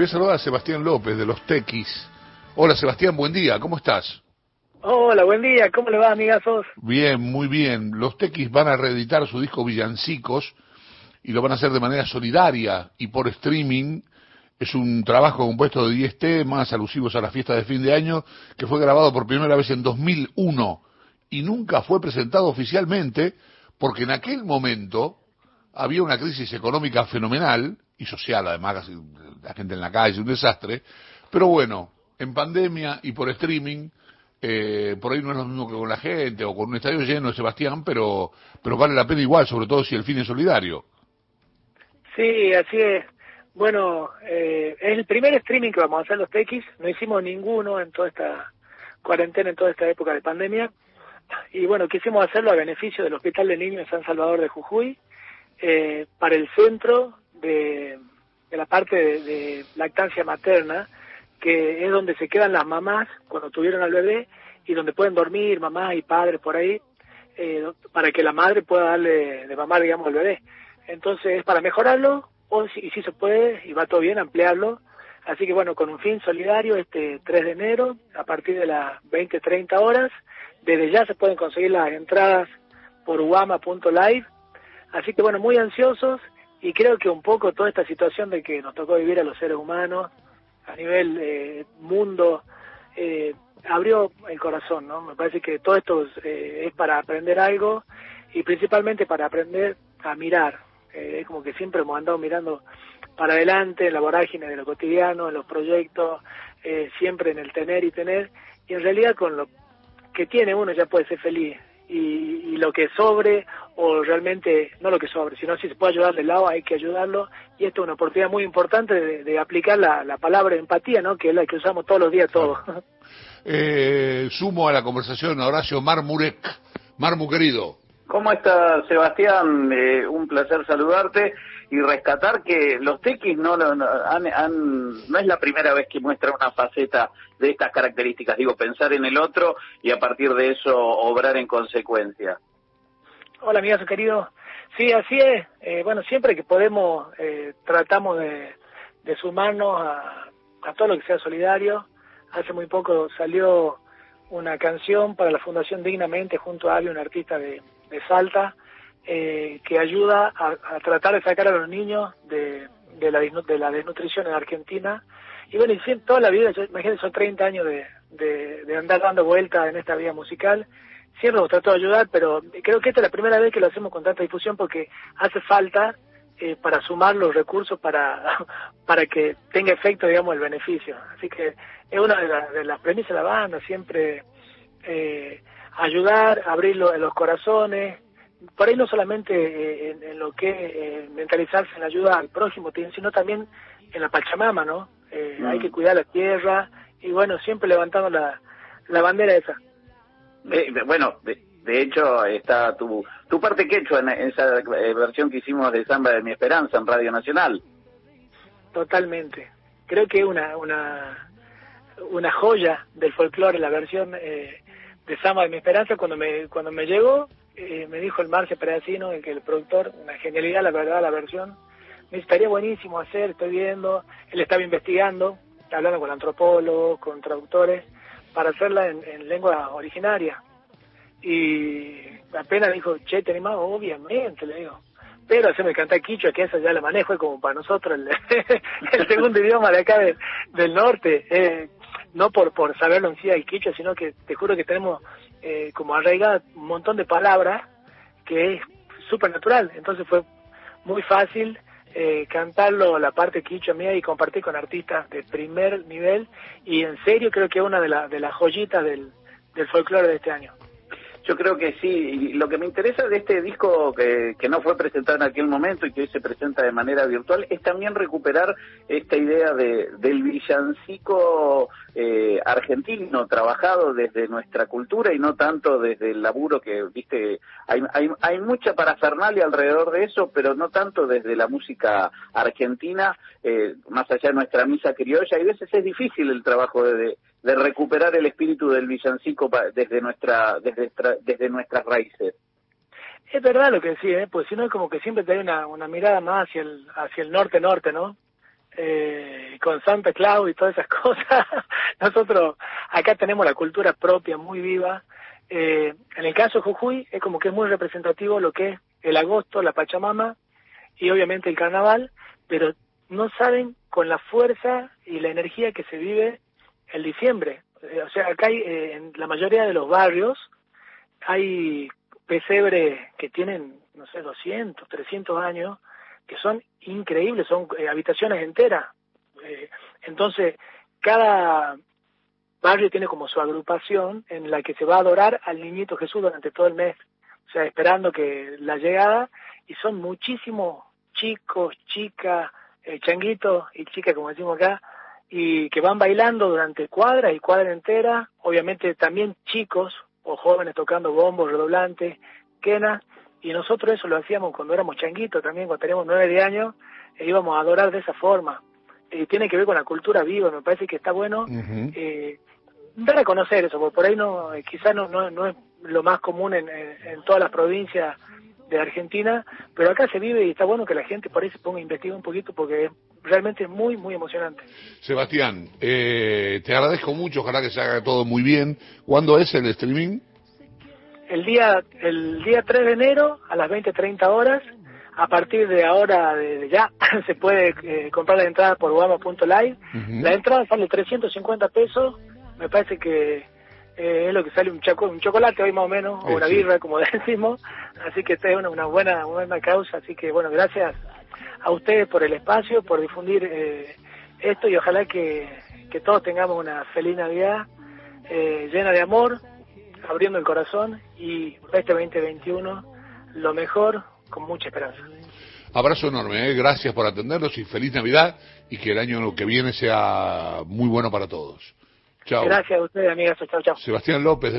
Voy a saludar a Sebastián López de los Tequis. Hola Sebastián, buen día, ¿cómo estás? Hola, buen día, ¿cómo le va, amigazos? Bien, muy bien. Los Tequis van a reeditar su disco Villancicos y lo van a hacer de manera solidaria y por streaming. Es un trabajo compuesto de 10 temas alusivos a la fiesta de fin de año que fue grabado por primera vez en 2001 y nunca fue presentado oficialmente porque en aquel momento había una crisis económica fenomenal y social además, la gente en la calle, un desastre, pero bueno, en pandemia y por streaming, eh, por ahí no es lo mismo que con la gente o con un estadio lleno, Sebastián, pero, pero vale la pena igual, sobre todo si el fin es solidario. Sí, así es. Bueno, eh, es el primer streaming que vamos a hacer los TX, no hicimos ninguno en toda esta cuarentena, en toda esta época de pandemia, y bueno, quisimos hacerlo a beneficio del Hospital de Niños de San Salvador de Jujuy, eh, para el centro de, la parte de, lactancia materna, que es donde se quedan las mamás cuando tuvieron al bebé y donde pueden dormir mamás y padres por ahí, eh, para que la madre pueda darle de mamar, digamos, al bebé. Entonces es para mejorarlo, o si, y si se puede, y va todo bien, ampliarlo. Así que bueno, con un fin solidario, este 3 de enero, a partir de las 20-30 horas, desde ya se pueden conseguir las entradas por uama.live. Así que bueno, muy ansiosos y creo que un poco toda esta situación de que nos tocó vivir a los seres humanos a nivel eh, mundo eh, abrió el corazón, ¿no? Me parece que todo esto eh, es para aprender algo y principalmente para aprender a mirar. es como que siempre hemos andado mirando para adelante en la vorágine de lo cotidiano, en los proyectos, siempre en el tener y tener y en realidad con lo que tiene uno ya puede ser feliz y, lo que sobre o realmente no lo que sobre, sino si se puede ayudar del lado hay que ayudarlo y esto es una oportunidad muy importante de, aplicar la, palabra empatía, ¿no? que es la que usamos todos los días todos. Eh, sumo a la conversación a Horacio Marmurek. Marmu querido. ¿Cómo estás, Sebastián? Eh, un placer saludarte y rescatar que los tequis no, no, no es la primera vez que muestran una faceta de estas características. Digo, pensar en el otro y a partir de eso obrar en consecuencia. Hola, amigazo querido. Sí, así es. Eh, bueno, siempre que podemos, eh, tratamos de, sumarnos a, todo lo que sea solidario. Hace muy poco salió una canción para la Fundación Dignamente junto a alguien, un artista de Salta, eh, que ayuda a, tratar de sacar a los niños de, la, de la desnutrición en Argentina. Y bueno, y toda la vida, imagínense, son 30 años de, de, andar dando vueltas en esta vida musical. Siempre hemos tratado de ayudar, pero creo que esta es la primera vez que lo hacemos con tanta difusión porque hace falta eh, para sumar los recursos para, para que tenga efecto, digamos, el beneficio. Así que es una de, de las premisas de la banda, siempre eh, ayudar, abrir los corazones, por ahí no solamente eh, en, lo que eh, mentalizarse en la ayuda al prójimo, sino también en la Pachamama, ¿no? Eh, hay mm. que cuidar la tierra y bueno, siempre levantando la, la bandera esa. bueno, de, hecho está tu, tu parte quechua en esa versión que hicimos de Samba de mi Esperanza en Radio Nacional. Totalmente. Creo que una, una, una joya del folclore, la versión de Samba de mi Esperanza, cuando me, cuando me llegó, eh, me dijo el Marce Pedacino, el que el productor, una genialidad, la verdad, la versión. Me estaría buenísimo hacer, estoy viendo. Él estaba investigando, hablando con antropólogos, con traductores, para hacerla en, lengua originaria. Y apenas dijo, che, ¿te animado? Obviamente, le digo. Pero hacerme cantar quichua, que esa ya la manejo, es como para nosotros el, segundo idioma de acá del norte. Eh, no por, por saberlo en sí el quichua, sino que te juro que tenemos eh, como arraigada un montón de palabras que es súper natural. Entonces fue muy fácil eh, cantarlo la parte quichua mía y compartir con artistas de primer nivel y en serio creo que es una de, de las joyitas del, del folclore de este año. Yo creo que sí. Y lo que me interesa de este disco que, que, no fue presentado en aquel momento y que hoy se presenta de manera virtual es también recuperar esta idea de, del villancico eh, argentino trabajado desde nuestra cultura y no tanto desde el laburo que, viste, hay, hay, hay mucha parafernalia alrededor de eso, pero no tanto desde la música argentina, eh, más allá de nuestra misa criolla. Y a veces es difícil el trabajo de de recuperar el espíritu del villancico desde nuestra desde, desde nuestras raíces. Es verdad lo que decís, ¿eh? pues si no es como que siempre te una, una mirada más hacia el hacia el norte-norte, ¿no? eh, con Santa Claus y todas esas cosas. Nosotros acá tenemos la cultura propia muy viva. Eh, en el caso de Jujuy es como que es muy representativo lo que es el agosto, la Pachamama y obviamente el carnaval, pero no saben con la fuerza y la energía que se vive el diciembre. Eh, o sea, acá hay, eh, en la mayoría de los barrios hay pesebres que tienen, no sé, 200, 300 años, que son increíbles, son eh, habitaciones enteras. entonces, cada barrio tiene como su agrupación en la que se va a adorar al niñito Jesús durante todo el mes, o sea, esperando que la llegada, y son muchísimos chicos, chicas, changuitos y chicas, como decimos acá, y que van bailando durante cuadras y cuadra entera, obviamente también chicos o jóvenes tocando bombos, redoblantes, quenas, y nosotros eso lo hacíamos cuando éramos changuitos también, cuando teníamos nueve de años, e íbamos a adorar de esa forma. Y tiene que ver con la cultura viva, me parece que está bueno eh, dar a conocer eso, porque por ahí no, eh, quizás no, no, no es lo más común en, en todas las provincias de Argentina, pero acá se vive y está bueno que la gente por ahí se ponga a investigar un poquito porque realmente es muy, muy emocionante. Sebastián, eh, te agradezco mucho, ojalá que se haga todo muy bien. ¿Cuándo es el streaming? El día, el día 3 de enero a las 20.30 horas. A partir de ahora, de, ya, se puede eh, comprar la entrada por guama.live. La entrada sale 350 pesos. Me parece que eh, es lo que sale un, un chocolate hoy más o menos, o una birra, como decimos. Así que esta es una, buena, buena causa. Así que, bueno, gracias a ustedes por el espacio, por difundir eh, esto y ojalá que, que, todos tengamos una feliz Navidad eh, llena de amor, abriendo el corazón y este 2021 lo mejor con mucha esperanza. Abrazo enorme, gracias por atendernos y feliz Navidad y que el año que viene sea muy bueno para todos. Gracias a ustedes, amigas. Chao, chao. Sebastián López de los